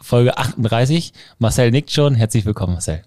Folge 38. Marcel nickt schon. Herzlich willkommen, Marcel.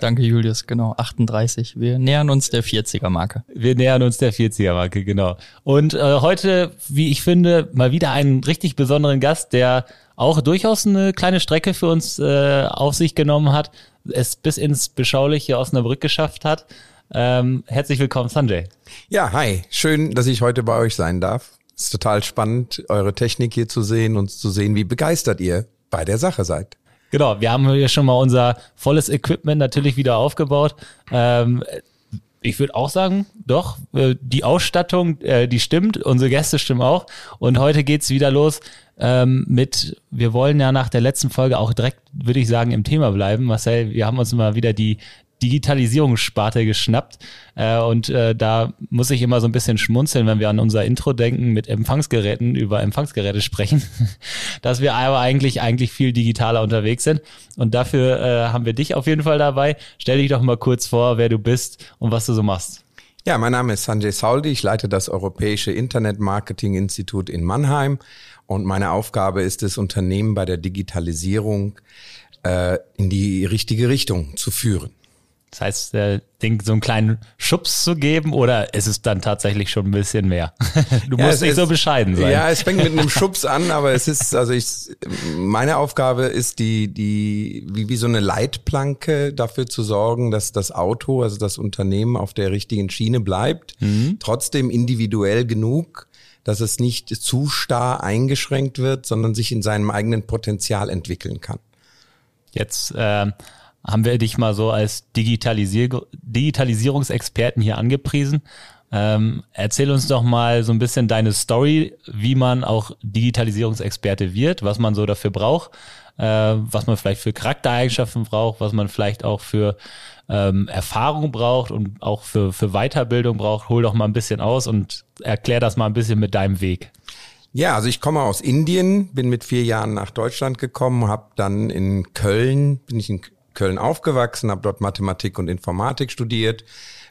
Danke, Julius. Genau, 38. Wir nähern uns der 40er-Marke. Wir nähern uns der 40er-Marke, genau. Und äh, heute, wie ich finde, mal wieder einen richtig besonderen Gast, der auch durchaus eine kleine Strecke für uns äh, auf sich genommen hat, es bis ins beschauliche Osnabrück geschafft hat. Ähm, herzlich willkommen, Sanjay. Ja, hi. Schön, dass ich heute bei euch sein darf. Es ist total spannend, eure Technik hier zu sehen und zu sehen, wie begeistert ihr bei der Sache seid. Genau, wir haben hier schon mal unser volles Equipment natürlich wieder aufgebaut. Ähm, ich würde auch sagen, doch, äh, die Ausstattung, äh, die stimmt, unsere Gäste stimmen auch. Und heute geht's wieder los ähm, mit, wir wollen ja nach der letzten Folge auch direkt, würde ich sagen, im Thema bleiben. Marcel, wir haben uns mal wieder die, Digitalisierungssparte geschnappt. Äh, und äh, da muss ich immer so ein bisschen schmunzeln, wenn wir an unser Intro denken, mit Empfangsgeräten über Empfangsgeräte sprechen, dass wir aber eigentlich, eigentlich viel digitaler unterwegs sind. Und dafür äh, haben wir dich auf jeden Fall dabei. Stell dich doch mal kurz vor, wer du bist und was du so machst. Ja, mein Name ist Sanjay Sauldi. Ich leite das Europäische Internet Marketing Institut in Mannheim. Und meine Aufgabe ist es, Unternehmen bei der Digitalisierung äh, in die richtige Richtung zu führen. Das heißt, äh, Ding so einen kleinen Schubs zu geben oder ist es dann tatsächlich schon ein bisschen mehr? Du ja, musst nicht ist, so bescheiden sein. Ja, es fängt mit einem Schubs an, aber es ist, also ich, meine Aufgabe ist die, die, wie, wie so eine Leitplanke dafür zu sorgen, dass das Auto, also das Unternehmen auf der richtigen Schiene bleibt, mhm. trotzdem individuell genug, dass es nicht zu starr eingeschränkt wird, sondern sich in seinem eigenen Potenzial entwickeln kann. Jetzt äh, haben wir dich mal so als Digitalisier Digitalisierungsexperten hier angepriesen. Ähm, erzähl uns doch mal so ein bisschen deine Story, wie man auch Digitalisierungsexperte wird, was man so dafür braucht, äh, was man vielleicht für Charaktereigenschaften braucht, was man vielleicht auch für ähm, Erfahrung braucht und auch für, für Weiterbildung braucht. Hol doch mal ein bisschen aus und erklär das mal ein bisschen mit deinem Weg. Ja, also ich komme aus Indien, bin mit vier Jahren nach Deutschland gekommen, habe dann in Köln, bin ich in Köln aufgewachsen, habe dort Mathematik und Informatik studiert,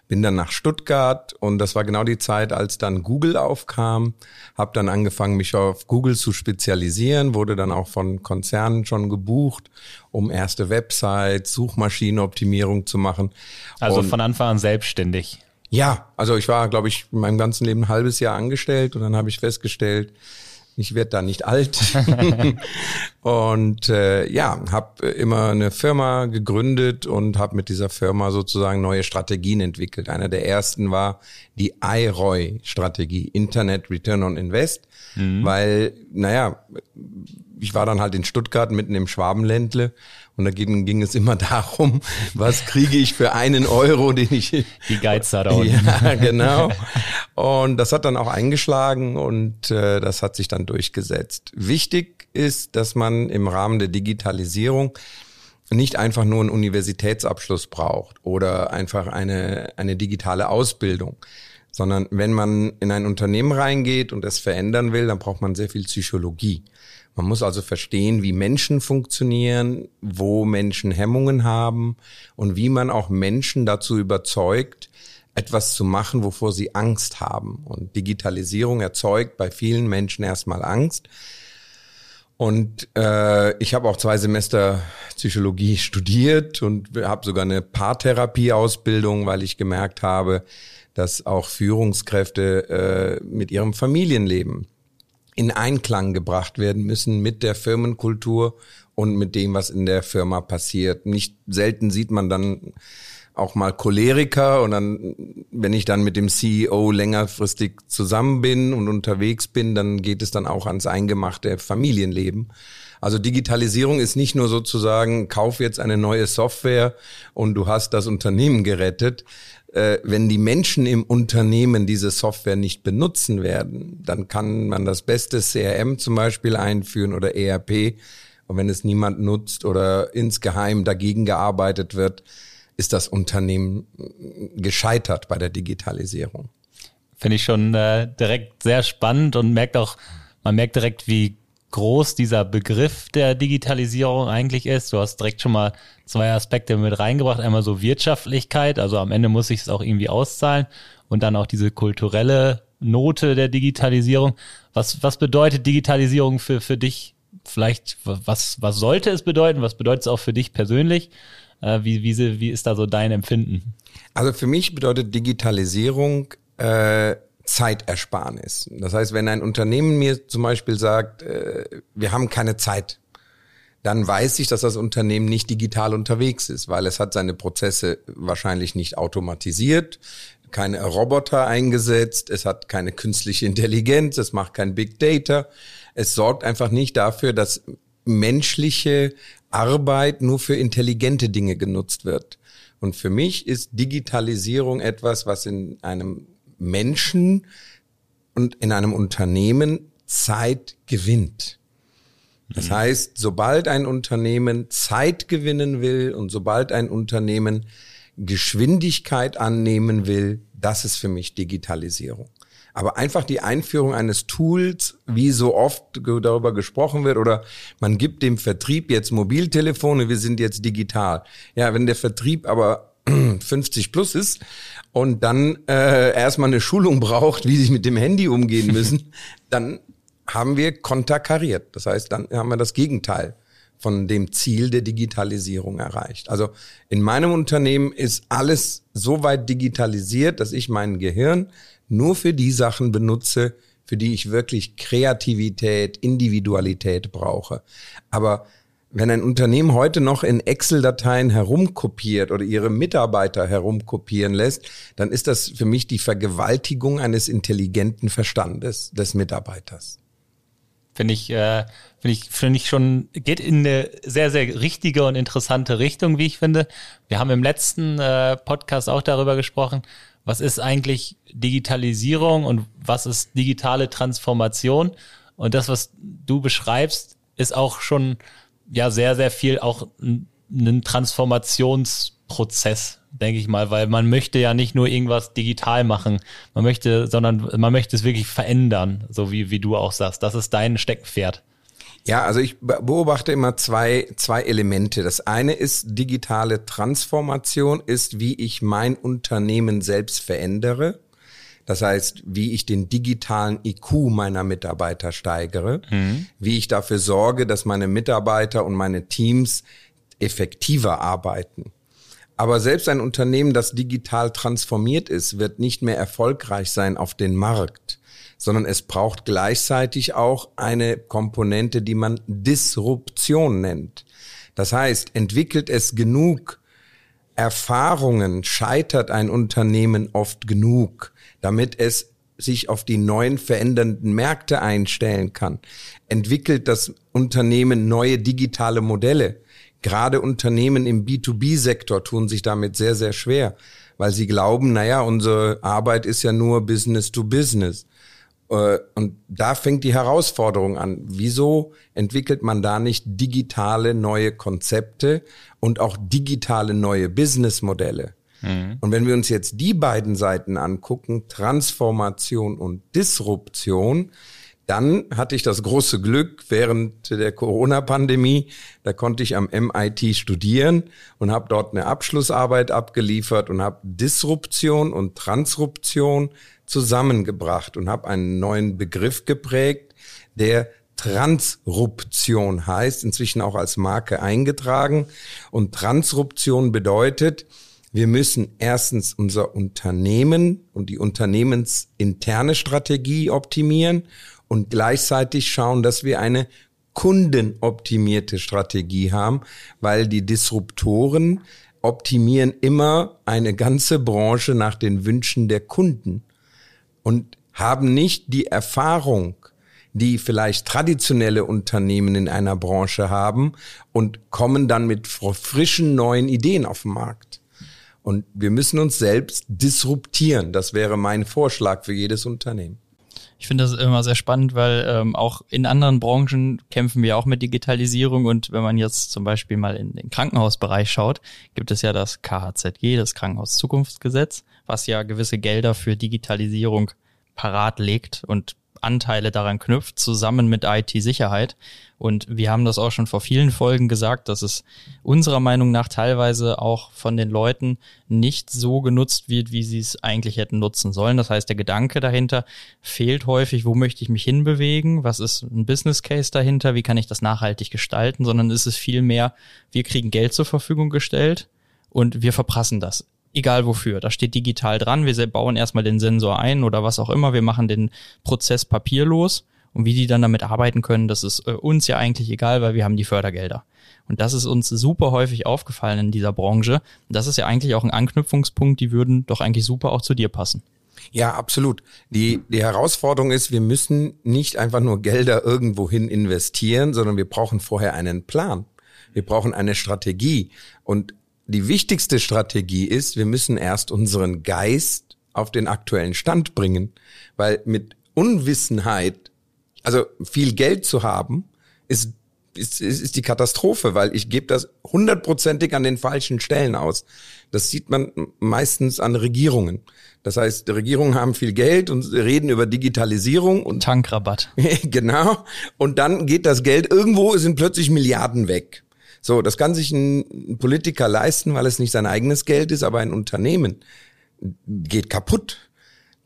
bin dann nach Stuttgart und das war genau die Zeit, als dann Google aufkam, habe dann angefangen, mich auf Google zu spezialisieren, wurde dann auch von Konzernen schon gebucht, um erste Websites, Suchmaschinenoptimierung zu machen. Also und von Anfang an selbstständig. Ja, also ich war, glaube ich, in meinem ganzen Leben ein halbes Jahr angestellt und dann habe ich festgestellt, ich werde da nicht alt. und äh, ja, habe immer eine Firma gegründet und habe mit dieser Firma sozusagen neue Strategien entwickelt. Einer der ersten war die IROI-Strategie, Internet Return on Invest, mhm. weil, naja, ich war dann halt in Stuttgart mitten im Schwabenländle und da ging, ging es immer darum, was kriege ich für einen Euro, den ich... Die Geiz da unten. Ja, genau. Und das hat dann auch eingeschlagen und äh, das hat sich dann durchgesetzt. Wichtig ist, dass man im Rahmen der Digitalisierung nicht einfach nur einen Universitätsabschluss braucht oder einfach eine, eine digitale Ausbildung, sondern wenn man in ein Unternehmen reingeht und es verändern will, dann braucht man sehr viel Psychologie. Man muss also verstehen, wie Menschen funktionieren, wo Menschen Hemmungen haben und wie man auch Menschen dazu überzeugt, etwas zu machen, wovor sie Angst haben. Und Digitalisierung erzeugt bei vielen Menschen erstmal Angst. Und äh, ich habe auch zwei Semester Psychologie studiert und habe sogar eine Paartherapie-Ausbildung, weil ich gemerkt habe, dass auch Führungskräfte äh, mit ihrem Familienleben in Einklang gebracht werden müssen mit der Firmenkultur und mit dem, was in der Firma passiert. Nicht selten sieht man dann auch mal Choleriker und dann, wenn ich dann mit dem CEO längerfristig zusammen bin und unterwegs bin, dann geht es dann auch ans eingemachte Familienleben. Also Digitalisierung ist nicht nur sozusagen, kauf jetzt eine neue Software und du hast das Unternehmen gerettet, äh, wenn die Menschen im Unternehmen diese Software nicht benutzen werden, dann kann man das beste CRM zum Beispiel einführen oder ERP Und wenn es niemand nutzt oder insgeheim dagegen gearbeitet wird, ist das Unternehmen gescheitert bei der Digitalisierung. Finde ich schon äh, direkt sehr spannend und merkt auch, man merkt direkt, wie groß dieser Begriff der Digitalisierung eigentlich ist. Du hast direkt schon mal zwei Aspekte mit reingebracht. Einmal so Wirtschaftlichkeit, also am Ende muss sich es auch irgendwie auszahlen und dann auch diese kulturelle Note der Digitalisierung. Was, was bedeutet Digitalisierung für, für dich? Vielleicht, was, was sollte es bedeuten? Was bedeutet es auch für dich persönlich? Äh, wie, wie, wie ist da so dein Empfinden? Also für mich bedeutet Digitalisierung äh, Zeitersparnis. Das heißt, wenn ein Unternehmen mir zum Beispiel sagt, äh, wir haben keine Zeit, dann weiß ich, dass das Unternehmen nicht digital unterwegs ist, weil es hat seine Prozesse wahrscheinlich nicht automatisiert, keine Roboter eingesetzt, es hat keine künstliche Intelligenz, es macht kein Big Data. Es sorgt einfach nicht dafür, dass menschliche Arbeit nur für intelligente Dinge genutzt wird. Und für mich ist Digitalisierung etwas, was in einem Menschen und in einem Unternehmen Zeit gewinnt. Das mhm. heißt, sobald ein Unternehmen Zeit gewinnen will und sobald ein Unternehmen Geschwindigkeit annehmen will, das ist für mich Digitalisierung. Aber einfach die Einführung eines Tools, wie so oft darüber gesprochen wird, oder man gibt dem Vertrieb jetzt Mobiltelefone, wir sind jetzt digital. Ja, wenn der Vertrieb aber 50 plus ist und dann äh, erstmal eine Schulung braucht, wie sie mit dem Handy umgehen müssen, dann haben wir konterkariert. Das heißt, dann haben wir das Gegenteil von dem Ziel der Digitalisierung erreicht. Also in meinem Unternehmen ist alles so weit digitalisiert, dass ich mein Gehirn nur für die Sachen benutze, für die ich wirklich Kreativität, Individualität brauche. Aber wenn ein Unternehmen heute noch in Excel-Dateien herumkopiert oder ihre Mitarbeiter herumkopieren lässt, dann ist das für mich die Vergewaltigung eines intelligenten Verstandes des Mitarbeiters. Finde ich, äh, finde ich, finde ich schon, geht in eine sehr, sehr richtige und interessante Richtung, wie ich finde. Wir haben im letzten äh, Podcast auch darüber gesprochen, was ist eigentlich Digitalisierung und was ist digitale Transformation. Und das, was du beschreibst, ist auch schon ja sehr, sehr viel auch ein Transformationsprozess, denke ich mal, weil man möchte ja nicht nur irgendwas digital machen, man möchte, sondern man möchte es wirklich verändern, so wie, wie du auch sagst. Das ist dein Steckenpferd. Ja, also ich beobachte immer zwei, zwei Elemente. Das eine ist digitale Transformation, ist, wie ich mein Unternehmen selbst verändere. Das heißt, wie ich den digitalen IQ meiner Mitarbeiter steigere, mhm. wie ich dafür sorge, dass meine Mitarbeiter und meine Teams effektiver arbeiten. Aber selbst ein Unternehmen, das digital transformiert ist, wird nicht mehr erfolgreich sein auf den Markt, sondern es braucht gleichzeitig auch eine Komponente, die man Disruption nennt. Das heißt, entwickelt es genug Erfahrungen, scheitert ein Unternehmen oft genug, damit es sich auf die neuen verändernden Märkte einstellen kann. Entwickelt das Unternehmen neue digitale Modelle. Gerade Unternehmen im B2B-Sektor tun sich damit sehr, sehr schwer, weil sie glauben, naja, unsere Arbeit ist ja nur Business to Business. Äh, und da fängt die Herausforderung an. Wieso entwickelt man da nicht digitale neue Konzepte und auch digitale neue Businessmodelle? Mhm. Und wenn wir uns jetzt die beiden Seiten angucken, Transformation und Disruption, dann hatte ich das große Glück während der Corona-Pandemie, da konnte ich am MIT studieren und habe dort eine Abschlussarbeit abgeliefert und habe Disruption und Transruption zusammengebracht und habe einen neuen Begriff geprägt, der Transruption heißt, inzwischen auch als Marke eingetragen. Und Transruption bedeutet, wir müssen erstens unser Unternehmen und die unternehmensinterne Strategie optimieren und gleichzeitig schauen, dass wir eine kundenoptimierte Strategie haben, weil die Disruptoren optimieren immer eine ganze Branche nach den Wünschen der Kunden und haben nicht die Erfahrung, die vielleicht traditionelle Unternehmen in einer Branche haben und kommen dann mit frischen neuen Ideen auf den Markt. Und wir müssen uns selbst disruptieren. Das wäre mein Vorschlag für jedes Unternehmen. Ich finde das immer sehr spannend, weil ähm, auch in anderen Branchen kämpfen wir auch mit Digitalisierung und wenn man jetzt zum Beispiel mal in den Krankenhausbereich schaut, gibt es ja das KHZG, das Krankenhauszukunftsgesetz, was ja gewisse Gelder für Digitalisierung parat legt und Anteile daran knüpft, zusammen mit IT-Sicherheit. Und wir haben das auch schon vor vielen Folgen gesagt, dass es unserer Meinung nach teilweise auch von den Leuten nicht so genutzt wird, wie sie es eigentlich hätten nutzen sollen. Das heißt, der Gedanke dahinter fehlt häufig, wo möchte ich mich hinbewegen, was ist ein Business Case dahinter, wie kann ich das nachhaltig gestalten, sondern ist es viel mehr, wir kriegen Geld zur Verfügung gestellt und wir verprassen das egal wofür. Da steht digital dran, wir bauen erstmal den Sensor ein oder was auch immer, wir machen den Prozess papierlos und wie die dann damit arbeiten können, das ist äh, uns ja eigentlich egal, weil wir haben die Fördergelder. Und das ist uns super häufig aufgefallen in dieser Branche. Das ist ja eigentlich auch ein Anknüpfungspunkt, die würden doch eigentlich super auch zu dir passen. Ja, absolut. Die, die Herausforderung ist, wir müssen nicht einfach nur Gelder irgendwohin investieren, sondern wir brauchen vorher einen Plan. Wir brauchen eine Strategie. Und die wichtigste Strategie ist, wir müssen erst unseren Geist auf den aktuellen Stand bringen, weil mit Unwissenheit, also viel Geld zu haben, ist ist, ist, ist die Katastrophe, weil ich gebe das hundertprozentig an den falschen Stellen aus. Das sieht man meistens an Regierungen. Das heißt, die Regierungen haben viel Geld und reden über Digitalisierung und Tankrabatt. genau. Und dann geht das Geld irgendwo, sind plötzlich Milliarden weg. So, das kann sich ein Politiker leisten, weil es nicht sein eigenes Geld ist, aber ein Unternehmen geht kaputt.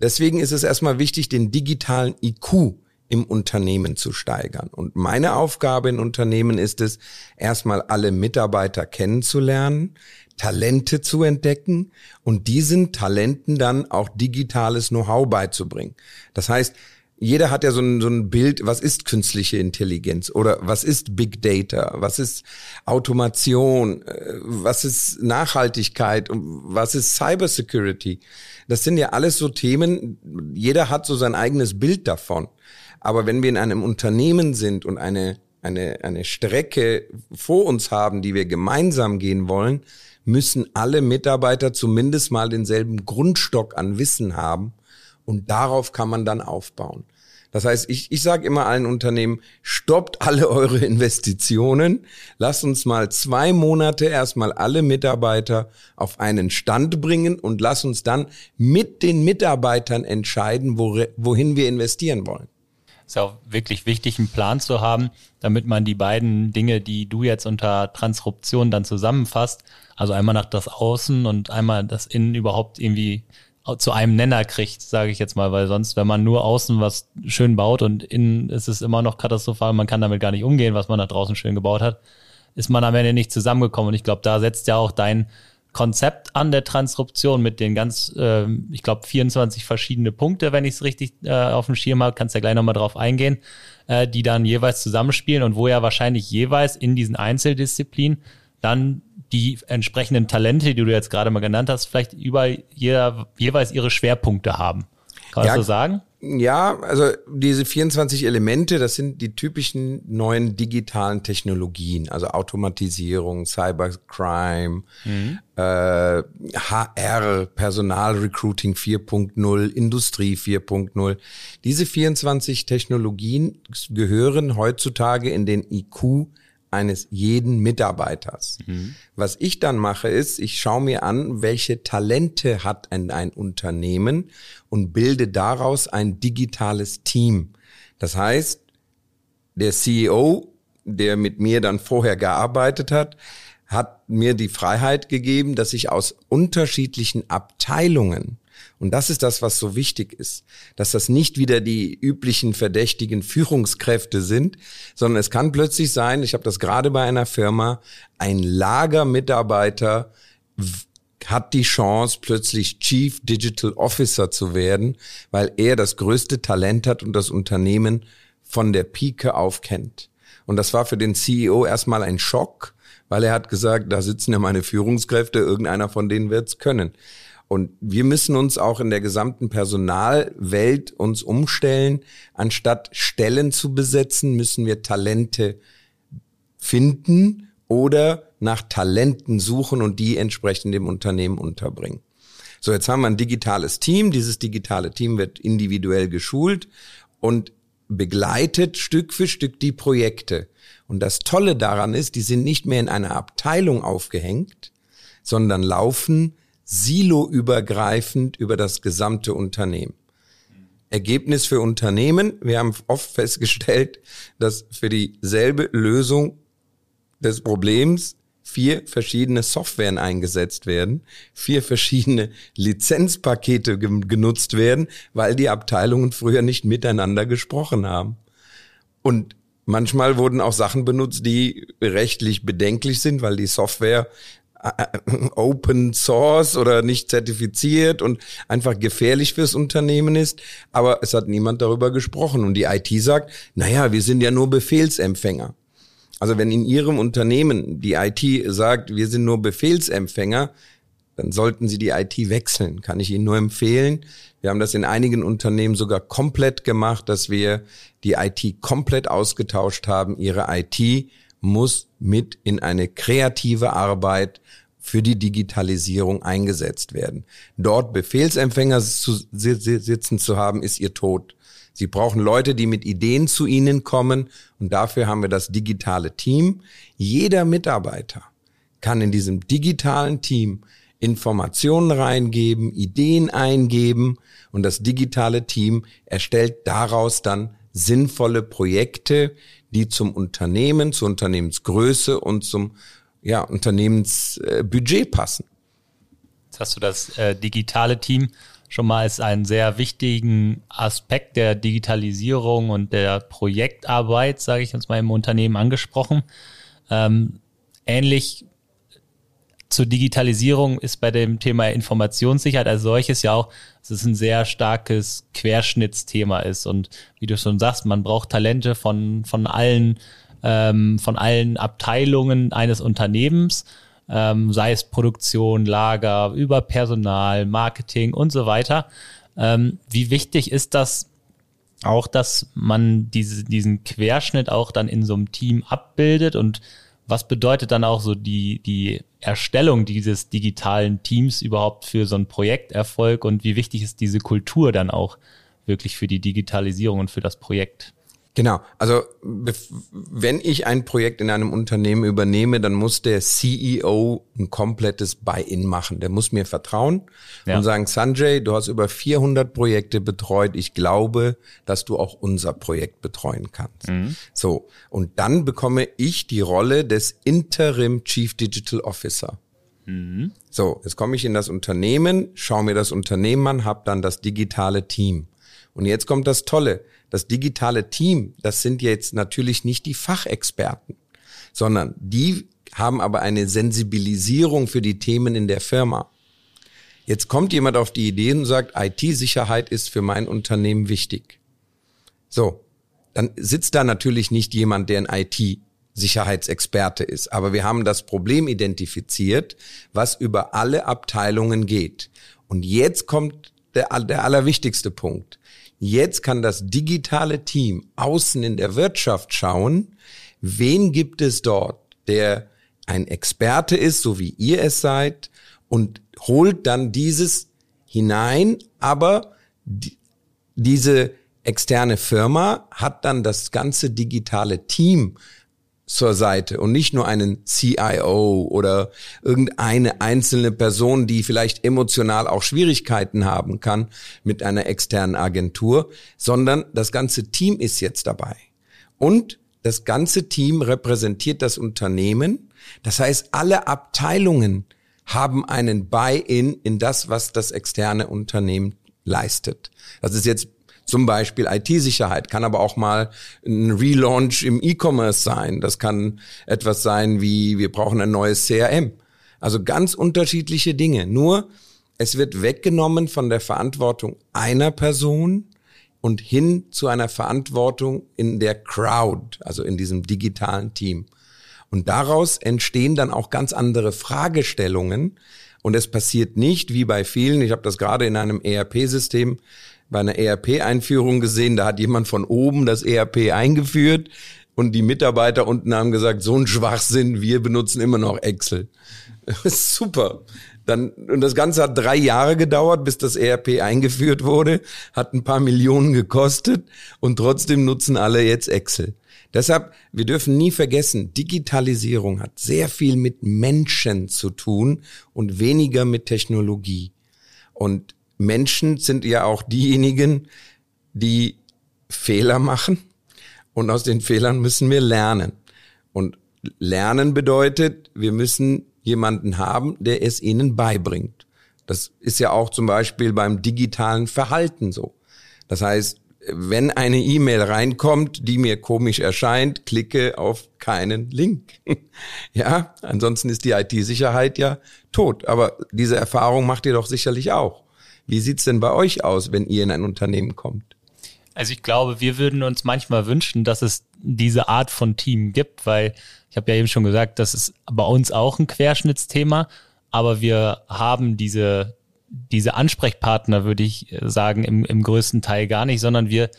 Deswegen ist es erstmal wichtig, den digitalen IQ im Unternehmen zu steigern. Und meine Aufgabe in Unternehmen ist es, erstmal alle Mitarbeiter kennenzulernen, Talente zu entdecken und diesen Talenten dann auch digitales Know-how beizubringen. Das heißt, jeder hat ja so ein, so ein Bild, was ist künstliche Intelligenz oder was ist Big Data, was ist Automation, äh, was ist Nachhaltigkeit was ist Cybersecurity. Das sind ja alles so Themen, jeder hat so sein eigenes Bild davon. Aber wenn wir in einem Unternehmen sind und eine, eine, eine Strecke vor uns haben, die wir gemeinsam gehen wollen, müssen alle Mitarbeiter zumindest mal denselben Grundstock an Wissen haben und darauf kann man dann aufbauen. Das heißt, ich, ich sage immer allen Unternehmen, stoppt alle eure Investitionen, lasst uns mal zwei Monate erstmal alle Mitarbeiter auf einen Stand bringen und lasst uns dann mit den Mitarbeitern entscheiden, wo, wohin wir investieren wollen. Ist ja auch wirklich wichtig, einen Plan zu haben, damit man die beiden Dinge, die du jetzt unter Transruption dann zusammenfasst, also einmal nach das Außen und einmal das Innen überhaupt irgendwie zu einem Nenner kriegt, sage ich jetzt mal, weil sonst, wenn man nur außen was schön baut und innen ist es immer noch katastrophal, man kann damit gar nicht umgehen, was man da draußen schön gebaut hat, ist man am Ende nicht zusammengekommen. Und ich glaube, da setzt ja auch dein Konzept an der Transruption mit den ganz, äh, ich glaube, 24 verschiedene Punkte, wenn ich es richtig äh, auf dem Schirm habe, kannst ja gleich nochmal drauf eingehen, äh, die dann jeweils zusammenspielen und wo ja wahrscheinlich jeweils in diesen Einzeldisziplinen dann die entsprechenden Talente, die du jetzt gerade mal genannt hast, vielleicht über jeder, jeweils ihre Schwerpunkte haben. Kann man ja, so sagen? Ja, also diese 24 Elemente, das sind die typischen neuen digitalen Technologien, also Automatisierung, Cybercrime, mhm. äh, HR, Personalrecruiting 4.0, Industrie 4.0. Diese 24 Technologien gehören heutzutage in den IQ eines jeden Mitarbeiters. Mhm. Was ich dann mache, ist, ich schaue mir an, welche Talente hat ein, ein Unternehmen und bilde daraus ein digitales Team. Das heißt, der CEO, der mit mir dann vorher gearbeitet hat, hat mir die Freiheit gegeben, dass ich aus unterschiedlichen Abteilungen und das ist das, was so wichtig ist, dass das nicht wieder die üblichen verdächtigen Führungskräfte sind, sondern es kann plötzlich sein, ich habe das gerade bei einer Firma, ein Lagermitarbeiter hat die Chance, plötzlich Chief Digital Officer zu werden, weil er das größte Talent hat und das Unternehmen von der Pike auf kennt. Und das war für den CEO erstmal ein Schock, weil er hat gesagt, da sitzen ja meine Führungskräfte, irgendeiner von denen wird's können. Und wir müssen uns auch in der gesamten Personalwelt uns umstellen. Anstatt Stellen zu besetzen, müssen wir Talente finden oder nach Talenten suchen und die entsprechend im Unternehmen unterbringen. So, jetzt haben wir ein digitales Team. Dieses digitale Team wird individuell geschult und begleitet Stück für Stück die Projekte. Und das Tolle daran ist, die sind nicht mehr in einer Abteilung aufgehängt, sondern laufen siloübergreifend über das gesamte Unternehmen. Ergebnis für Unternehmen. Wir haben oft festgestellt, dass für dieselbe Lösung des Problems vier verschiedene Softwaren eingesetzt werden, vier verschiedene Lizenzpakete genutzt werden, weil die Abteilungen früher nicht miteinander gesprochen haben. Und manchmal wurden auch Sachen benutzt, die rechtlich bedenklich sind, weil die Software Open Source oder nicht zertifiziert und einfach gefährlich fürs Unternehmen ist. Aber es hat niemand darüber gesprochen. Und die IT sagt, naja, wir sind ja nur Befehlsempfänger. Also wenn in Ihrem Unternehmen die IT sagt, wir sind nur Befehlsempfänger, dann sollten Sie die IT wechseln. Kann ich Ihnen nur empfehlen. Wir haben das in einigen Unternehmen sogar komplett gemacht, dass wir die IT komplett ausgetauscht haben. Ihre IT muss mit in eine kreative Arbeit für die Digitalisierung eingesetzt werden. Dort Befehlsempfänger zu sitzen zu haben, ist ihr Tod. Sie brauchen Leute, die mit Ideen zu Ihnen kommen und dafür haben wir das digitale Team. Jeder Mitarbeiter kann in diesem digitalen Team Informationen reingeben, Ideen eingeben und das digitale Team erstellt daraus dann sinnvolle Projekte, die zum Unternehmen, zur Unternehmensgröße und zum ja, Unternehmensbudget passen. Jetzt hast du das äh, digitale Team schon mal als einen sehr wichtigen Aspekt der Digitalisierung und der Projektarbeit, sage ich uns mal, im Unternehmen angesprochen. Ähm, ähnlich zur Digitalisierung ist bei dem Thema Informationssicherheit als solches ja auch, dass es ein sehr starkes Querschnittsthema ist. Und wie du schon sagst, man braucht Talente von, von allen, ähm, von allen Abteilungen eines Unternehmens, ähm, sei es Produktion, Lager, über Personal, Marketing und so weiter. Ähm, wie wichtig ist das auch, dass man diese, diesen Querschnitt auch dann in so einem Team abbildet und was bedeutet dann auch so die, die Erstellung dieses digitalen Teams überhaupt für so einen Projekterfolg und wie wichtig ist diese Kultur dann auch wirklich für die Digitalisierung und für das Projekt? Genau. Also wenn ich ein Projekt in einem Unternehmen übernehme, dann muss der CEO ein komplettes Buy-in machen. Der muss mir vertrauen ja. und sagen, Sanjay, du hast über 400 Projekte betreut. Ich glaube, dass du auch unser Projekt betreuen kannst. Mhm. So. Und dann bekomme ich die Rolle des Interim Chief Digital Officer. Mhm. So, jetzt komme ich in das Unternehmen, schaue mir das Unternehmen an, habe dann das digitale Team. Und jetzt kommt das Tolle das digitale Team, das sind jetzt natürlich nicht die Fachexperten, sondern die haben aber eine Sensibilisierung für die Themen in der Firma. Jetzt kommt jemand auf die Idee und sagt, IT-Sicherheit ist für mein Unternehmen wichtig. So, dann sitzt da natürlich nicht jemand, der ein IT Sicherheitsexperte ist. Aber wir haben das Problem identifiziert, was über alle Abteilungen geht. Und jetzt kommt der, der allerwichtigste Punkt. Jetzt kann das digitale Team außen in der Wirtschaft schauen, wen gibt es dort, der ein Experte ist, so wie ihr es seid, und holt dann dieses hinein, aber die, diese externe Firma hat dann das ganze digitale Team zur Seite und nicht nur einen CIO oder irgendeine einzelne Person, die vielleicht emotional auch Schwierigkeiten haben kann mit einer externen Agentur, sondern das ganze Team ist jetzt dabei. Und das ganze Team repräsentiert das Unternehmen. Das heißt, alle Abteilungen haben einen Buy-in in das, was das externe Unternehmen leistet. Das ist jetzt zum Beispiel IT-Sicherheit, kann aber auch mal ein Relaunch im E-Commerce sein. Das kann etwas sein wie, wir brauchen ein neues CRM. Also ganz unterschiedliche Dinge. Nur, es wird weggenommen von der Verantwortung einer Person und hin zu einer Verantwortung in der Crowd, also in diesem digitalen Team. Und daraus entstehen dann auch ganz andere Fragestellungen. Und es passiert nicht wie bei vielen, ich habe das gerade in einem ERP-System bei einer ERP-Einführung gesehen, da hat jemand von oben das ERP eingeführt und die Mitarbeiter unten haben gesagt, so ein Schwachsinn, wir benutzen immer noch Excel. Super. Dann, und das Ganze hat drei Jahre gedauert, bis das ERP eingeführt wurde, hat ein paar Millionen gekostet und trotzdem nutzen alle jetzt Excel. Deshalb, wir dürfen nie vergessen, Digitalisierung hat sehr viel mit Menschen zu tun und weniger mit Technologie. Und Menschen sind ja auch diejenigen, die Fehler machen und aus den Fehlern müssen wir lernen. Und lernen bedeutet, wir müssen jemanden haben, der es ihnen beibringt. Das ist ja auch zum Beispiel beim digitalen Verhalten so. Das heißt, wenn eine E-Mail reinkommt, die mir komisch erscheint, klicke auf keinen Link. ja, ansonsten ist die IT-Sicherheit ja tot. Aber diese Erfahrung macht ihr doch sicherlich auch. Wie sieht's denn bei euch aus, wenn ihr in ein Unternehmen kommt? Also ich glaube, wir würden uns manchmal wünschen, dass es diese Art von Team gibt, weil ich habe ja eben schon gesagt, das ist bei uns auch ein Querschnittsthema, aber wir haben diese, diese Ansprechpartner, würde ich sagen, im, im größten Teil gar nicht, sondern wir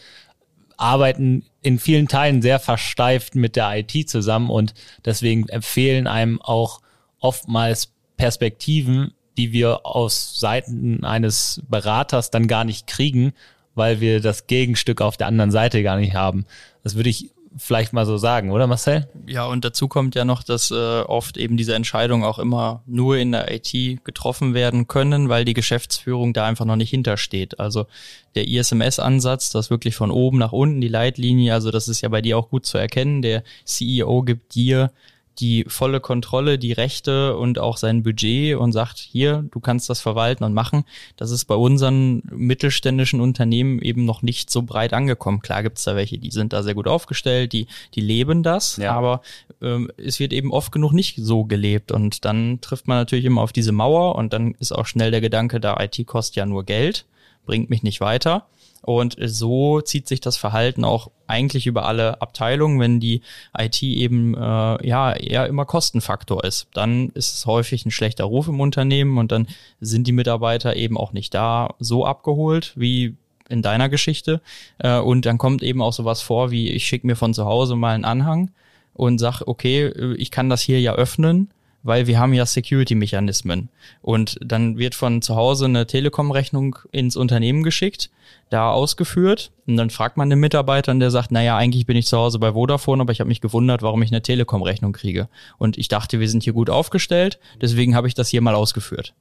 arbeiten in vielen Teilen sehr versteift mit der IT zusammen und deswegen empfehlen einem auch oftmals Perspektiven, die wir aus Seiten eines Beraters dann gar nicht kriegen, weil wir das Gegenstück auf der anderen Seite gar nicht haben. Das würde ich vielleicht mal so sagen, oder Marcel? Ja, und dazu kommt ja noch, dass äh, oft eben diese Entscheidungen auch immer nur in der IT getroffen werden können, weil die Geschäftsführung da einfach noch nicht hintersteht. Also der ISMS-Ansatz, das wirklich von oben nach unten, die Leitlinie, also das ist ja bei dir auch gut zu erkennen. Der CEO gibt dir die volle Kontrolle, die Rechte und auch sein Budget und sagt, hier, du kannst das verwalten und machen. Das ist bei unseren mittelständischen Unternehmen eben noch nicht so breit angekommen. Klar gibt's da welche, die sind da sehr gut aufgestellt, die, die leben das, ja. aber ähm, es wird eben oft genug nicht so gelebt. Und dann trifft man natürlich immer auf diese Mauer und dann ist auch schnell der Gedanke, da IT kostet ja nur Geld, bringt mich nicht weiter. Und so zieht sich das Verhalten auch eigentlich über alle Abteilungen, wenn die IT eben äh, ja eher immer Kostenfaktor ist. Dann ist es häufig ein schlechter Ruf im Unternehmen und dann sind die Mitarbeiter eben auch nicht da so abgeholt wie in deiner Geschichte. Äh, und dann kommt eben auch sowas vor, wie ich schicke mir von zu Hause mal einen Anhang und sag, okay, ich kann das hier ja öffnen weil wir haben ja Security-Mechanismen. Und dann wird von zu Hause eine Telekom-Rechnung ins Unternehmen geschickt, da ausgeführt. Und dann fragt man den Mitarbeiter und der sagt, naja, eigentlich bin ich zu Hause bei Vodafone, aber ich habe mich gewundert, warum ich eine Telekom-Rechnung kriege. Und ich dachte, wir sind hier gut aufgestellt, deswegen habe ich das hier mal ausgeführt.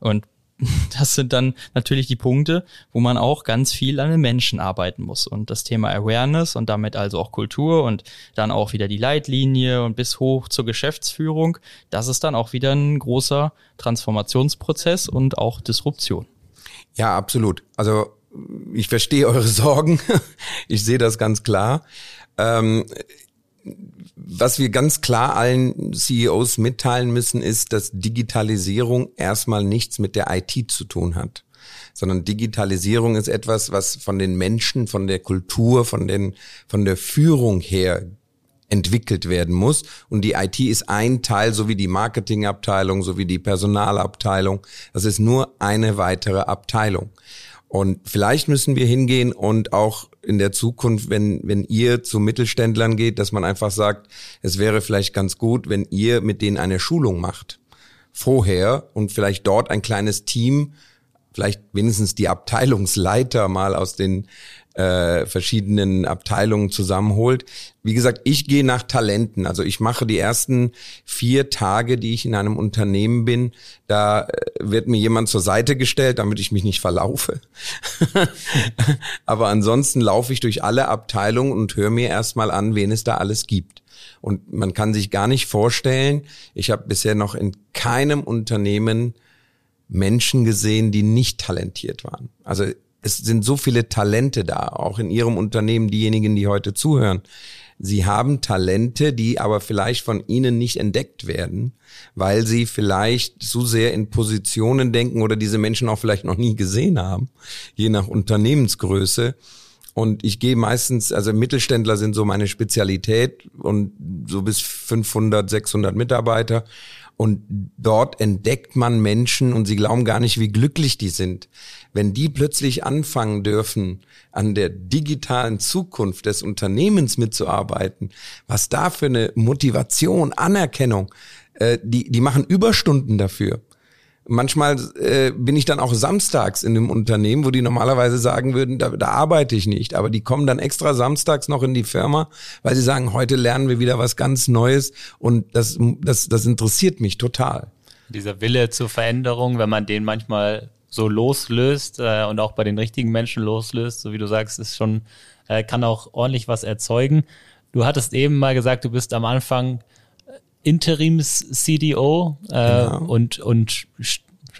Und das sind dann natürlich die Punkte, wo man auch ganz viel an den Menschen arbeiten muss. Und das Thema Awareness und damit also auch Kultur und dann auch wieder die Leitlinie und bis hoch zur Geschäftsführung, das ist dann auch wieder ein großer Transformationsprozess und auch Disruption. Ja, absolut. Also ich verstehe eure Sorgen. ich sehe das ganz klar. Ähm, was wir ganz klar allen CEOs mitteilen müssen, ist, dass Digitalisierung erstmal nichts mit der IT zu tun hat sondern Digitalisierung ist etwas, was von den Menschen, von der Kultur, von den, von der Führung her entwickelt werden muss. Und die IT ist ein Teil, so wie die Marketingabteilung, so wie die Personalabteilung. Das ist nur eine weitere Abteilung. Und vielleicht müssen wir hingehen und auch in der Zukunft, wenn, wenn ihr zu Mittelständlern geht, dass man einfach sagt, es wäre vielleicht ganz gut, wenn ihr mit denen eine Schulung macht. Vorher und vielleicht dort ein kleines Team, vielleicht wenigstens die Abteilungsleiter mal aus den äh, verschiedenen Abteilungen zusammenholt. Wie gesagt, ich gehe nach Talenten. Also ich mache die ersten vier Tage, die ich in einem Unternehmen bin, da äh, wird mir jemand zur Seite gestellt, damit ich mich nicht verlaufe. Aber ansonsten laufe ich durch alle Abteilungen und höre mir erstmal an, wen es da alles gibt. Und man kann sich gar nicht vorstellen, ich habe bisher noch in keinem Unternehmen Menschen gesehen, die nicht talentiert waren. Also es sind so viele Talente da, auch in Ihrem Unternehmen, diejenigen, die heute zuhören. Sie haben Talente, die aber vielleicht von Ihnen nicht entdeckt werden, weil Sie vielleicht zu sehr in Positionen denken oder diese Menschen auch vielleicht noch nie gesehen haben, je nach Unternehmensgröße. Und ich gehe meistens, also Mittelständler sind so meine Spezialität und so bis 500, 600 Mitarbeiter. Und dort entdeckt man Menschen und sie glauben gar nicht, wie glücklich die sind. Wenn die plötzlich anfangen dürfen, an der digitalen Zukunft des Unternehmens mitzuarbeiten, was da für eine Motivation, Anerkennung, äh, die, die machen Überstunden dafür Manchmal äh, bin ich dann auch samstags in einem Unternehmen, wo die normalerweise sagen würden, da, da arbeite ich nicht. Aber die kommen dann extra samstags noch in die Firma, weil sie sagen, heute lernen wir wieder was ganz Neues und das, das, das interessiert mich total. Dieser Wille zur Veränderung, wenn man den manchmal so loslöst äh, und auch bei den richtigen Menschen loslöst, so wie du sagst, ist schon, äh, kann auch ordentlich was erzeugen. Du hattest eben mal gesagt, du bist am Anfang Interims-CDO äh, genau. und, und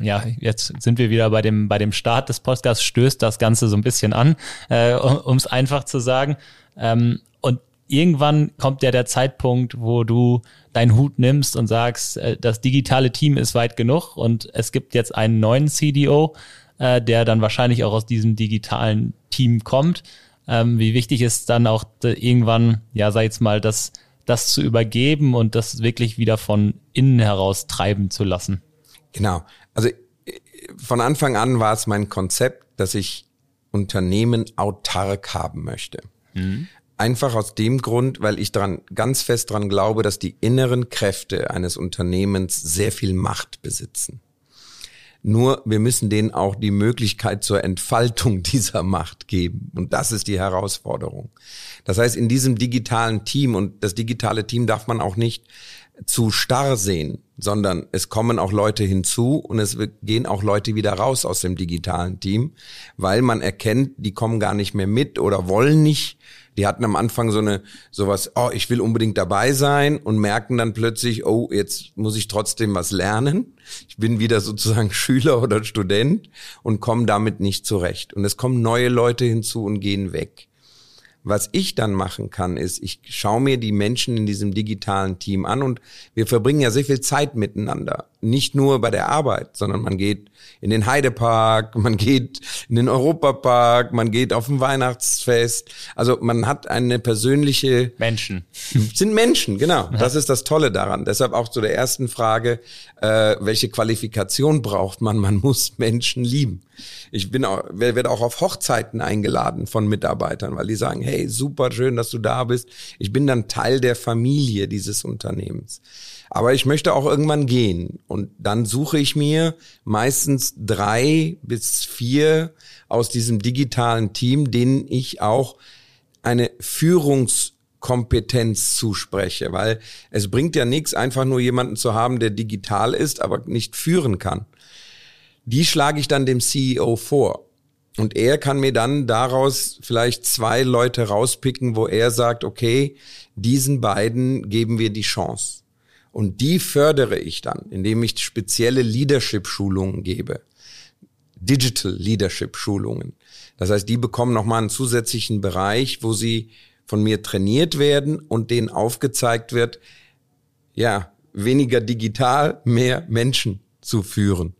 ja, jetzt sind wir wieder bei dem, bei dem Start des Podcasts, stößt das Ganze so ein bisschen an, äh, um es einfach zu sagen. Ähm, und irgendwann kommt ja der Zeitpunkt, wo du deinen Hut nimmst und sagst, äh, das digitale Team ist weit genug und es gibt jetzt einen neuen CDO, äh, der dann wahrscheinlich auch aus diesem digitalen Team kommt. Ähm, wie wichtig ist dann auch irgendwann, ja, sag jetzt mal, das das zu übergeben und das wirklich wieder von innen heraus treiben zu lassen. Genau. Also von Anfang an war es mein Konzept, dass ich Unternehmen autark haben möchte. Mhm. Einfach aus dem Grund, weil ich dran, ganz fest dran glaube, dass die inneren Kräfte eines Unternehmens sehr viel Macht besitzen. Nur wir müssen denen auch die Möglichkeit zur Entfaltung dieser Macht geben. Und das ist die Herausforderung. Das heißt, in diesem digitalen Team, und das digitale Team darf man auch nicht zu starr sehen, sondern es kommen auch Leute hinzu und es gehen auch Leute wieder raus aus dem digitalen Team, weil man erkennt, die kommen gar nicht mehr mit oder wollen nicht die hatten am Anfang so eine sowas, oh, ich will unbedingt dabei sein und merken dann plötzlich, oh, jetzt muss ich trotzdem was lernen. Ich bin wieder sozusagen Schüler oder Student und komme damit nicht zurecht. Und es kommen neue Leute hinzu und gehen weg. Was ich dann machen kann, ist, ich schaue mir die Menschen in diesem digitalen Team an und wir verbringen ja sehr viel Zeit miteinander. Nicht nur bei der Arbeit, sondern man geht in den Heidepark, man geht in den Europapark, man geht auf ein Weihnachtsfest. Also man hat eine persönliche Menschen. Sind Menschen, genau. Das ist das Tolle daran. Deshalb auch zu der ersten Frage, äh, welche Qualifikation braucht man? Man muss Menschen lieben. Ich bin auch, werde auch auf Hochzeiten eingeladen von Mitarbeitern, weil die sagen, hey, super schön, dass du da bist. Ich bin dann Teil der Familie dieses Unternehmens. Aber ich möchte auch irgendwann gehen. Und dann suche ich mir meistens drei bis vier aus diesem digitalen Team, denen ich auch eine Führungskompetenz zuspreche, weil es bringt ja nichts, einfach nur jemanden zu haben, der digital ist, aber nicht führen kann. Die schlage ich dann dem CEO vor. Und er kann mir dann daraus vielleicht zwei Leute rauspicken, wo er sagt, okay, diesen beiden geben wir die Chance. Und die fördere ich dann, indem ich spezielle Leadership-Schulungen gebe. Digital Leadership-Schulungen. Das heißt, die bekommen nochmal einen zusätzlichen Bereich, wo sie von mir trainiert werden und denen aufgezeigt wird, ja, weniger digital, mehr Menschen zu führen.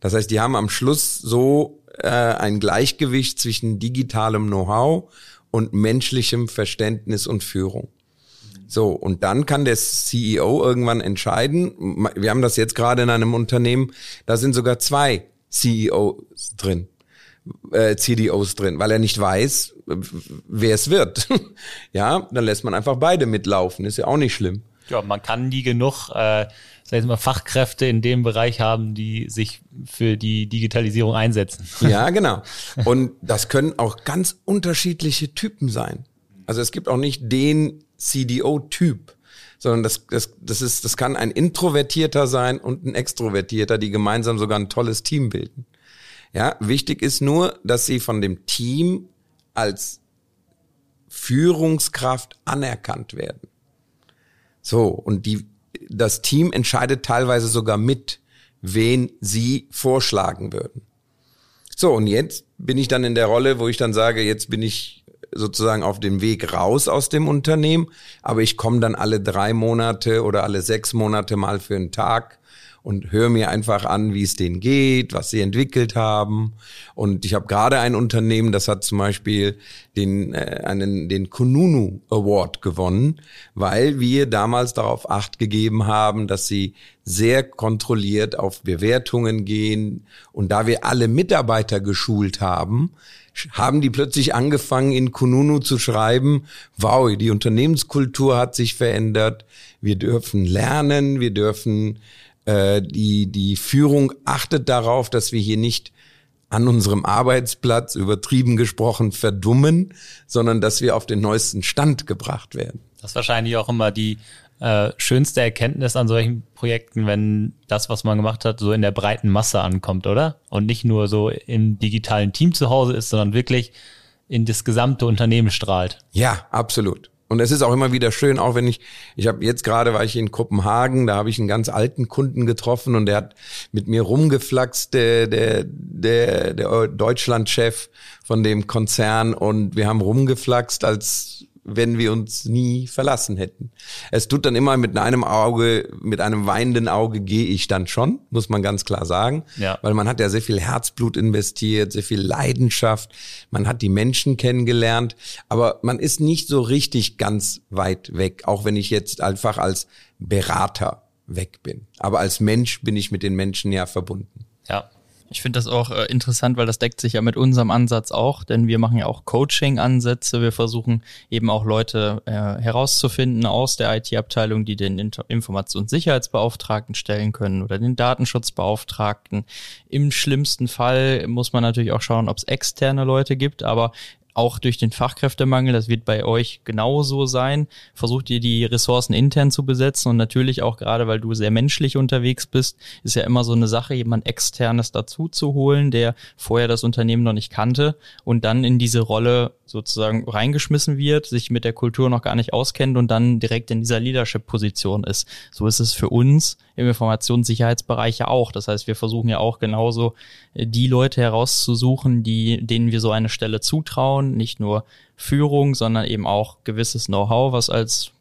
Das heißt, die haben am Schluss so äh, ein Gleichgewicht zwischen digitalem Know-how und menschlichem Verständnis und Führung. So, und dann kann der CEO irgendwann entscheiden, wir haben das jetzt gerade in einem Unternehmen, da sind sogar zwei CEOs drin, äh, CDOs drin, weil er nicht weiß, wer es wird. ja, dann lässt man einfach beide mitlaufen, ist ja auch nicht schlimm. Ja, man kann nie genug äh, sag ich mal, Fachkräfte in dem Bereich haben, die sich für die Digitalisierung einsetzen. Ja, genau. Und das können auch ganz unterschiedliche Typen sein. Also es gibt auch nicht den CDO-Typ, sondern das, das, das, ist, das kann ein Introvertierter sein und ein Extrovertierter, die gemeinsam sogar ein tolles Team bilden. Ja, wichtig ist nur, dass sie von dem Team als Führungskraft anerkannt werden. So, und die, das Team entscheidet teilweise sogar mit, wen sie vorschlagen würden. So, und jetzt bin ich dann in der Rolle, wo ich dann sage, jetzt bin ich sozusagen auf dem Weg raus aus dem Unternehmen, aber ich komme dann alle drei Monate oder alle sechs Monate mal für einen Tag und höre mir einfach an, wie es denen geht, was sie entwickelt haben. Und ich habe gerade ein Unternehmen, das hat zum Beispiel den, äh, einen, den Kununu Award gewonnen, weil wir damals darauf acht gegeben haben, dass sie sehr kontrolliert auf Bewertungen gehen. Und da wir alle Mitarbeiter geschult haben, haben die plötzlich angefangen, in Kununu zu schreiben, wow, die Unternehmenskultur hat sich verändert, wir dürfen lernen, wir dürfen äh, die, die Führung achtet darauf, dass wir hier nicht an unserem Arbeitsplatz, übertrieben gesprochen, verdummen, sondern dass wir auf den neuesten Stand gebracht werden. Das ist wahrscheinlich auch immer die äh, schönste Erkenntnis an solchen Projekten, wenn das, was man gemacht hat, so in der breiten Masse ankommt, oder? Und nicht nur so im digitalen Team zu Hause ist, sondern wirklich in das gesamte Unternehmen strahlt. Ja, absolut. Und es ist auch immer wieder schön, auch wenn ich, ich habe jetzt gerade war ich in Kopenhagen, da habe ich einen ganz alten Kunden getroffen und der hat mit mir rumgeflaxt, der, der, der, der Deutschlandchef von dem Konzern. Und wir haben rumgeflaxt, als wenn wir uns nie verlassen hätten. Es tut dann immer mit einem Auge, mit einem weinenden Auge gehe ich dann schon, muss man ganz klar sagen, ja. weil man hat ja sehr viel Herzblut investiert, sehr viel Leidenschaft, man hat die Menschen kennengelernt, aber man ist nicht so richtig ganz weit weg, auch wenn ich jetzt einfach als Berater weg bin. Aber als Mensch bin ich mit den Menschen ja verbunden. Ja, ich finde das auch äh, interessant, weil das deckt sich ja mit unserem Ansatz auch, denn wir machen ja auch Coaching-Ansätze. Wir versuchen eben auch Leute äh, herauszufinden aus der IT-Abteilung, die den Inter Informationssicherheitsbeauftragten stellen können oder den Datenschutzbeauftragten. Im schlimmsten Fall muss man natürlich auch schauen, ob es externe Leute gibt, aber auch durch den Fachkräftemangel, das wird bei euch genauso sein, versucht ihr die Ressourcen intern zu besetzen und natürlich auch gerade, weil du sehr menschlich unterwegs bist, ist ja immer so eine Sache, jemand externes dazu zu holen, der vorher das Unternehmen noch nicht kannte und dann in diese Rolle sozusagen reingeschmissen wird, sich mit der Kultur noch gar nicht auskennt und dann direkt in dieser Leadership-Position ist. So ist es für uns im Informationssicherheitsbereich ja auch. Das heißt, wir versuchen ja auch genauso äh, die Leute herauszusuchen, die, denen wir so eine Stelle zutrauen, nicht nur Führung, sondern eben auch gewisses Know-how, was als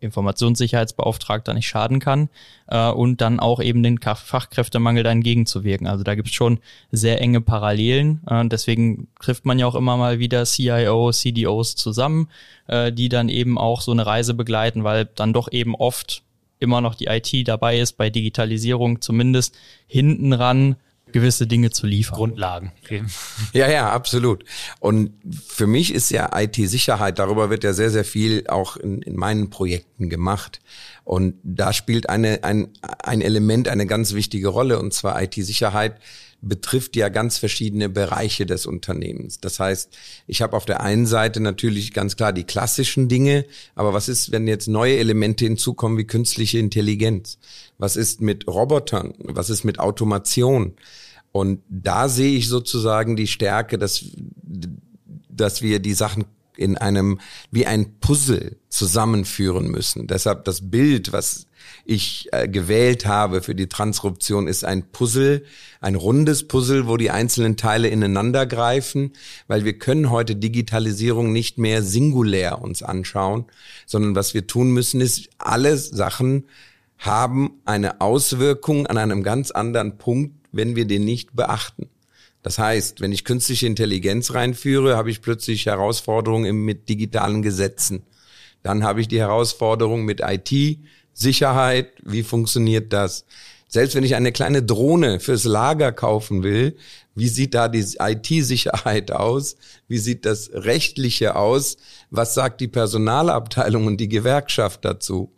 Informationssicherheitsbeauftragter nicht schaden kann äh, und dann auch eben den Fachkräftemangel da entgegenzuwirken. Also da gibt es schon sehr enge Parallelen. Äh, deswegen trifft man ja auch immer mal wieder CIO, CDOs zusammen, äh, die dann eben auch so eine Reise begleiten, weil dann doch eben oft immer noch die IT dabei ist, bei Digitalisierung zumindest hinten ran gewisse Dinge zu liefern. Grundlagen. Okay. Ja, ja, absolut. Und für mich ist ja IT-Sicherheit, darüber wird ja sehr, sehr viel auch in, in meinen Projekten gemacht. Und da spielt eine, ein, ein Element eine ganz wichtige Rolle, und zwar IT-Sicherheit betrifft ja ganz verschiedene Bereiche des Unternehmens. Das heißt, ich habe auf der einen Seite natürlich ganz klar die klassischen Dinge, aber was ist, wenn jetzt neue Elemente hinzukommen wie künstliche Intelligenz? Was ist mit Robotern? Was ist mit Automation? Und da sehe ich sozusagen die Stärke, dass, dass wir die Sachen in einem, wie ein Puzzle zusammenführen müssen. Deshalb das Bild, was ich äh, gewählt habe für die Transruption, ist ein Puzzle, ein rundes Puzzle, wo die einzelnen Teile ineinander greifen, weil wir können heute Digitalisierung nicht mehr singulär uns anschauen, sondern was wir tun müssen, ist, alle Sachen haben eine Auswirkung an einem ganz anderen Punkt, wenn wir den nicht beachten. Das heißt, wenn ich künstliche Intelligenz reinführe, habe ich plötzlich Herausforderungen mit digitalen Gesetzen. Dann habe ich die Herausforderung mit IT, Sicherheit, wie funktioniert das? Selbst wenn ich eine kleine Drohne fürs Lager kaufen will, wie sieht da die IT-Sicherheit aus? Wie sieht das Rechtliche aus? Was sagt die Personalabteilung und die Gewerkschaft dazu?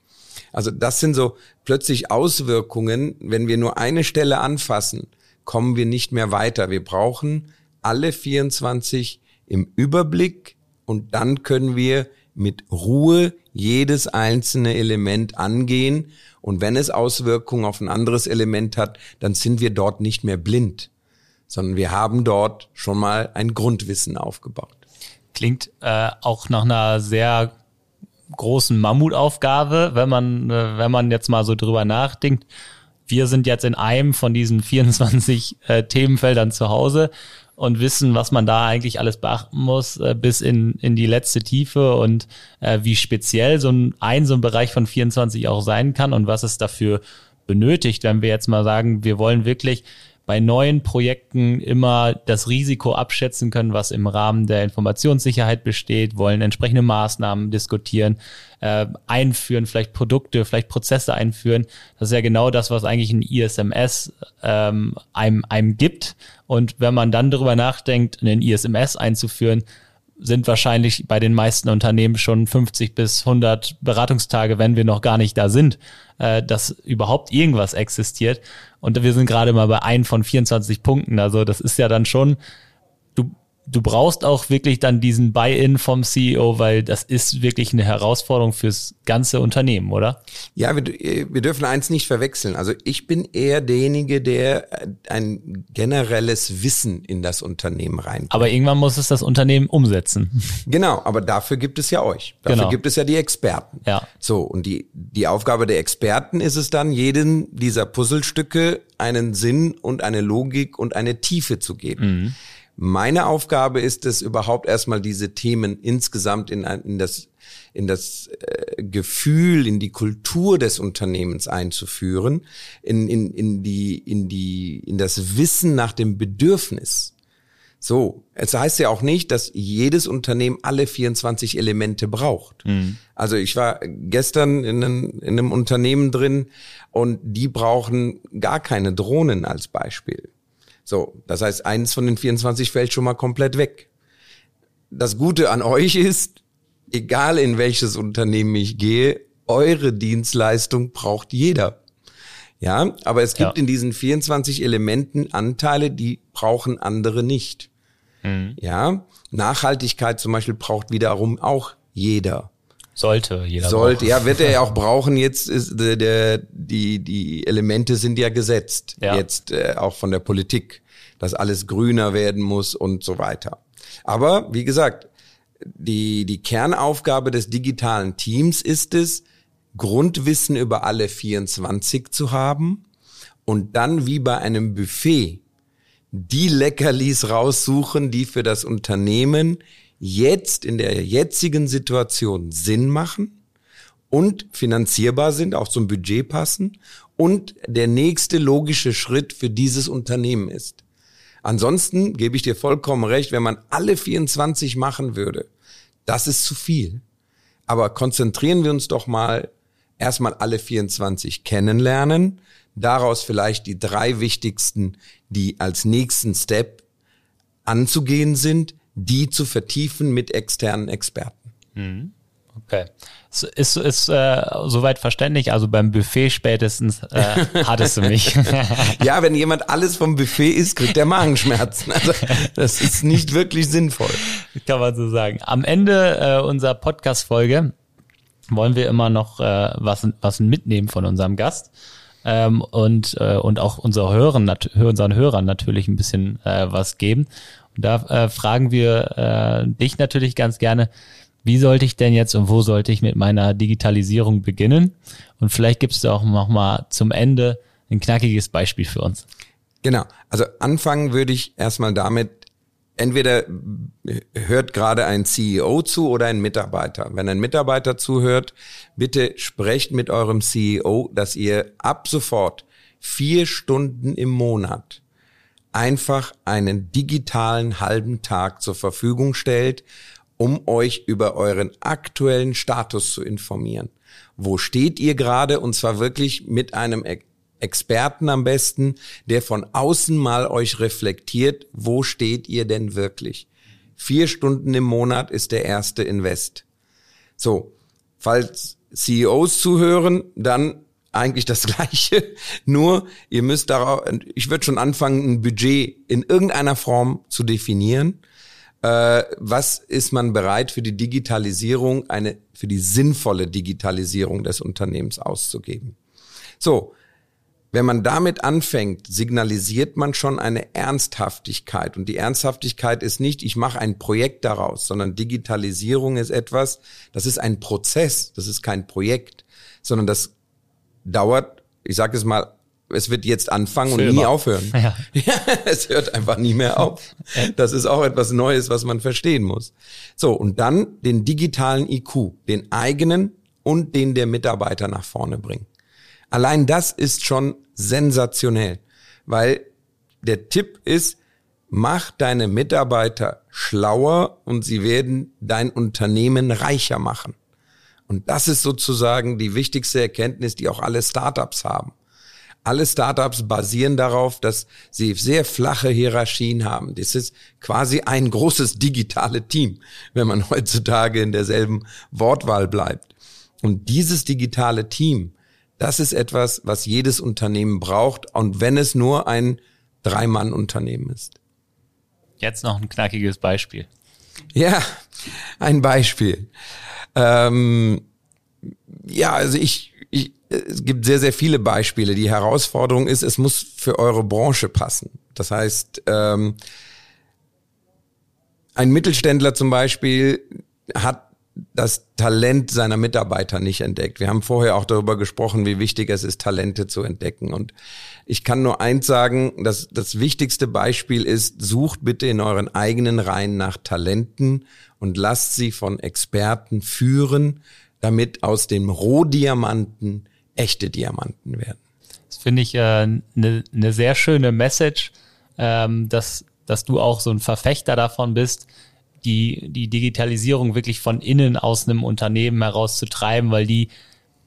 Also das sind so plötzlich Auswirkungen, wenn wir nur eine Stelle anfassen, kommen wir nicht mehr weiter. Wir brauchen alle 24 im Überblick und dann können wir mit Ruhe jedes einzelne Element angehen. Und wenn es Auswirkungen auf ein anderes Element hat, dann sind wir dort nicht mehr blind, sondern wir haben dort schon mal ein Grundwissen aufgebaut. Klingt äh, auch nach einer sehr großen Mammutaufgabe, wenn man, äh, wenn man jetzt mal so drüber nachdenkt. Wir sind jetzt in einem von diesen 24 äh, Themenfeldern zu Hause und wissen, was man da eigentlich alles beachten muss, äh, bis in, in die letzte Tiefe und äh, wie speziell so ein, ein, so ein Bereich von 24 auch sein kann und was es dafür benötigt, wenn wir jetzt mal sagen, wir wollen wirklich bei neuen Projekten immer das Risiko abschätzen können, was im Rahmen der Informationssicherheit besteht, wollen entsprechende Maßnahmen diskutieren, äh, einführen, vielleicht Produkte, vielleicht Prozesse einführen. Das ist ja genau das, was eigentlich ein ISMS ähm, einem, einem gibt. Und wenn man dann darüber nachdenkt, einen ISMS einzuführen, sind wahrscheinlich bei den meisten Unternehmen schon 50 bis 100 Beratungstage, wenn wir noch gar nicht da sind, äh, dass überhaupt irgendwas existiert. Und wir sind gerade mal bei ein von 24 Punkten. Also das ist ja dann schon du brauchst auch wirklich dann diesen Buy-in vom CEO, weil das ist wirklich eine Herausforderung fürs ganze Unternehmen, oder? Ja, wir, wir dürfen eins nicht verwechseln. Also ich bin eher derjenige, der ein generelles Wissen in das Unternehmen rein. Aber irgendwann muss es das Unternehmen umsetzen. Genau, aber dafür gibt es ja euch. Dafür genau. gibt es ja die Experten. Ja. So, und die, die Aufgabe der Experten ist es dann, jedem dieser Puzzlestücke einen Sinn und eine Logik und eine Tiefe zu geben. Mhm. Meine Aufgabe ist es überhaupt erstmal diese Themen insgesamt in, in das in das äh, Gefühl, in die Kultur des Unternehmens einzuführen, in, in, in die in die in das Wissen nach dem Bedürfnis. So, es heißt ja auch nicht, dass jedes Unternehmen alle 24 Elemente braucht. Mhm. Also ich war gestern in einem, in einem Unternehmen drin und die brauchen gar keine Drohnen als Beispiel. So, das heißt, eins von den 24 fällt schon mal komplett weg. Das Gute an euch ist, egal in welches Unternehmen ich gehe, eure Dienstleistung braucht jeder. Ja, aber es gibt ja. in diesen 24 Elementen Anteile, die brauchen andere nicht. Mhm. Ja, Nachhaltigkeit zum Beispiel braucht wiederum auch jeder. Sollte jeder. Sollte, brauchen. ja, wird er ja auch brauchen. Jetzt ist der, der die die Elemente sind ja gesetzt. Ja. Jetzt äh, auch von der Politik, dass alles grüner werden muss und so weiter. Aber wie gesagt, die die Kernaufgabe des digitalen Teams ist es, Grundwissen über alle 24 zu haben und dann wie bei einem Buffet die Leckerlis raussuchen, die für das Unternehmen jetzt in der jetzigen Situation Sinn machen und finanzierbar sind, auch zum Budget passen und der nächste logische Schritt für dieses Unternehmen ist. Ansonsten gebe ich dir vollkommen recht, wenn man alle 24 machen würde, das ist zu viel. Aber konzentrieren wir uns doch mal erstmal alle 24 kennenlernen, daraus vielleicht die drei wichtigsten, die als nächsten Step anzugehen sind, die zu vertiefen mit externen Experten. Mhm. Okay. Ist, ist, ist äh, soweit verständlich. Also beim Buffet spätestens äh, hattest du mich. ja, wenn jemand alles vom Buffet isst, kriegt der Magenschmerzen. Also das ist nicht wirklich sinnvoll. Kann man so sagen. Am Ende äh, unserer Podcast-Folge wollen wir immer noch äh, was, was mitnehmen von unserem Gast. Ähm, und, äh, und auch unsere Hörern, unseren Hörern natürlich ein bisschen äh, was geben. Da äh, fragen wir äh, dich natürlich ganz gerne, wie sollte ich denn jetzt und wo sollte ich mit meiner Digitalisierung beginnen? Und vielleicht gibt es da auch noch mal zum Ende ein knackiges Beispiel für uns. Genau. Also anfangen würde ich erstmal damit, entweder hört gerade ein CEO zu oder ein Mitarbeiter. Wenn ein Mitarbeiter zuhört, bitte sprecht mit eurem CEO, dass ihr ab sofort vier Stunden im Monat einfach einen digitalen halben Tag zur Verfügung stellt, um euch über euren aktuellen Status zu informieren. Wo steht ihr gerade? Und zwar wirklich mit einem Experten am besten, der von außen mal euch reflektiert, wo steht ihr denn wirklich? Vier Stunden im Monat ist der erste Invest. So, falls CEOs zuhören, dann eigentlich das Gleiche, nur ihr müsst darauf, ich würde schon anfangen, ein Budget in irgendeiner Form zu definieren. Äh, was ist man bereit für die Digitalisierung, eine, für die sinnvolle Digitalisierung des Unternehmens auszugeben? So. Wenn man damit anfängt, signalisiert man schon eine Ernsthaftigkeit. Und die Ernsthaftigkeit ist nicht, ich mache ein Projekt daraus, sondern Digitalisierung ist etwas, das ist ein Prozess, das ist kein Projekt, sondern das dauert, ich sage es mal, es wird jetzt anfangen Für und nie immer. aufhören. Ja. ja. es hört einfach nie mehr auf. Das ist auch etwas Neues, was man verstehen muss. So, und dann den digitalen IQ, den eigenen und den der Mitarbeiter nach vorne bringen. Allein das ist schon sensationell, weil der Tipp ist, mach deine Mitarbeiter schlauer und sie werden dein Unternehmen reicher machen. Und das ist sozusagen die wichtigste Erkenntnis, die auch alle Startups haben. Alle Startups basieren darauf, dass sie sehr flache Hierarchien haben. Das ist quasi ein großes digitale Team, wenn man heutzutage in derselben Wortwahl bleibt. Und dieses digitale Team, das ist etwas, was jedes Unternehmen braucht. Und wenn es nur ein Drei-Mann-Unternehmen ist. Jetzt noch ein knackiges Beispiel. Ja, ein Beispiel. Ähm, ja, also ich, ich, es gibt sehr, sehr viele Beispiele. Die Herausforderung ist, es muss für eure Branche passen. Das heißt, ähm, ein Mittelständler zum Beispiel hat das Talent seiner Mitarbeiter nicht entdeckt. Wir haben vorher auch darüber gesprochen, wie wichtig es ist, Talente zu entdecken. Und ich kann nur eins sagen, dass das wichtigste Beispiel ist, sucht bitte in euren eigenen Reihen nach Talenten und lasst sie von Experten führen, damit aus dem Rohdiamanten echte Diamanten werden. Das finde ich eine äh, ne, ne sehr schöne Message, ähm, dass, dass du auch so ein Verfechter davon bist, die, die Digitalisierung wirklich von innen aus einem Unternehmen herauszutreiben, weil die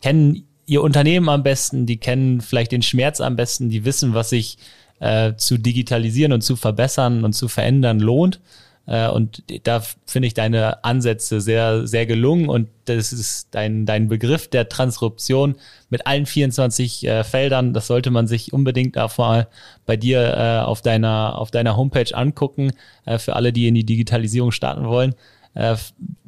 kennen ihr Unternehmen am besten, die kennen vielleicht den Schmerz am besten, die wissen, was sich äh, zu digitalisieren und zu verbessern und zu verändern lohnt. Äh, und da finde ich deine Ansätze sehr, sehr gelungen und das ist dein, dein Begriff der Transruption mit allen 24 äh, Feldern. Das sollte man sich unbedingt auch mal bei dir äh, auf deiner, auf deiner Homepage angucken, äh, für alle, die in die Digitalisierung starten wollen. Äh,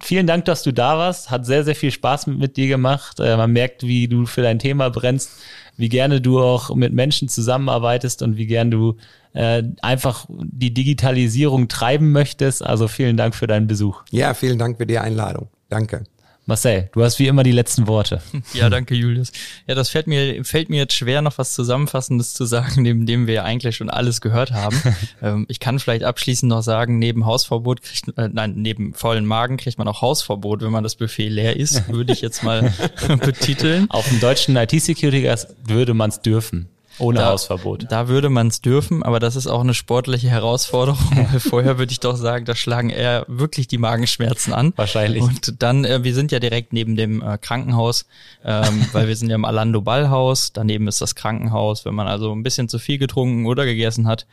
vielen Dank, dass du da warst. Hat sehr, sehr viel Spaß mit, mit dir gemacht. Äh, man merkt, wie du für dein Thema brennst, wie gerne du auch mit Menschen zusammenarbeitest und wie gern du äh, einfach die Digitalisierung treiben möchtest. Also vielen Dank für deinen Besuch. Ja, vielen Dank für die Einladung. Danke. Marcel, du hast wie immer die letzten Worte. Ja, danke, Julius. Ja, das fällt mir, fällt mir jetzt schwer, noch was Zusammenfassendes zu sagen, neben dem wir ja eigentlich schon alles gehört haben. ähm, ich kann vielleicht abschließend noch sagen, neben Hausverbot kriegt, äh, nein, neben vollen Magen kriegt man auch Hausverbot, wenn man das Buffet leer ist, würde ich jetzt mal betiteln. Auf dem deutschen IT-Security würde man es dürfen. Ohne da, Hausverbot. Da würde man es dürfen, aber das ist auch eine sportliche Herausforderung. Vorher würde ich doch sagen, da schlagen eher wirklich die Magenschmerzen an. Wahrscheinlich. Und dann, äh, wir sind ja direkt neben dem äh, Krankenhaus, ähm, weil wir sind ja im Alando Ballhaus. Daneben ist das Krankenhaus. Wenn man also ein bisschen zu viel getrunken oder gegessen hat,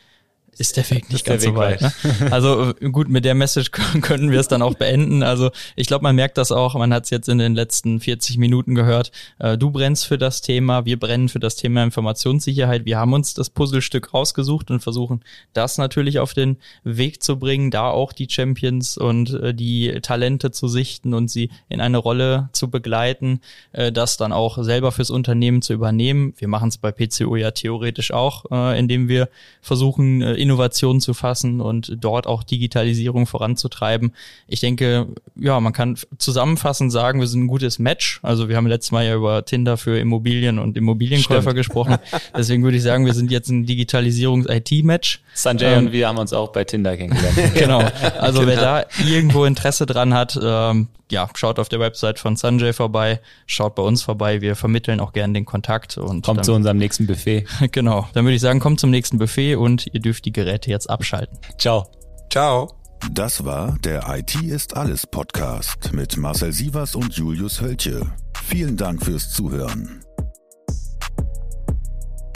ist der Weg nicht ganz so weit. Ne? Also äh, gut, mit der Message können wir es dann auch beenden. Also ich glaube, man merkt das auch, man hat es jetzt in den letzten 40 Minuten gehört. Äh, du brennst für das Thema, wir brennen für das Thema Informationssicherheit. Wir haben uns das Puzzlestück rausgesucht und versuchen, das natürlich auf den Weg zu bringen, da auch die Champions und äh, die Talente zu sichten und sie in eine Rolle zu begleiten, äh, das dann auch selber fürs Unternehmen zu übernehmen. Wir machen es bei PCO ja theoretisch auch, äh, indem wir versuchen, äh, Innovation zu fassen und dort auch Digitalisierung voranzutreiben. Ich denke, ja, man kann zusammenfassend sagen, wir sind ein gutes Match. Also wir haben letztes Mal ja über Tinder für Immobilien und Immobilienkäufer Stimmt. gesprochen. Deswegen würde ich sagen, wir sind jetzt ein Digitalisierungs-IT-Match. Sanjay ähm, und wir haben uns auch bei Tinder kennengelernt. genau. Also genau. wer da irgendwo Interesse dran hat, ähm, ja, schaut auf der Website von Sanjay vorbei, schaut bei uns vorbei. Wir vermitteln auch gerne den Kontakt und kommt dann, zu unserem nächsten Buffet. genau. Dann würde ich sagen, kommt zum nächsten Buffet und ihr dürft die Geräte jetzt abschalten. Ciao. Ciao. Das war der IT ist alles Podcast mit Marcel Sievers und Julius Hölche. Vielen Dank fürs Zuhören.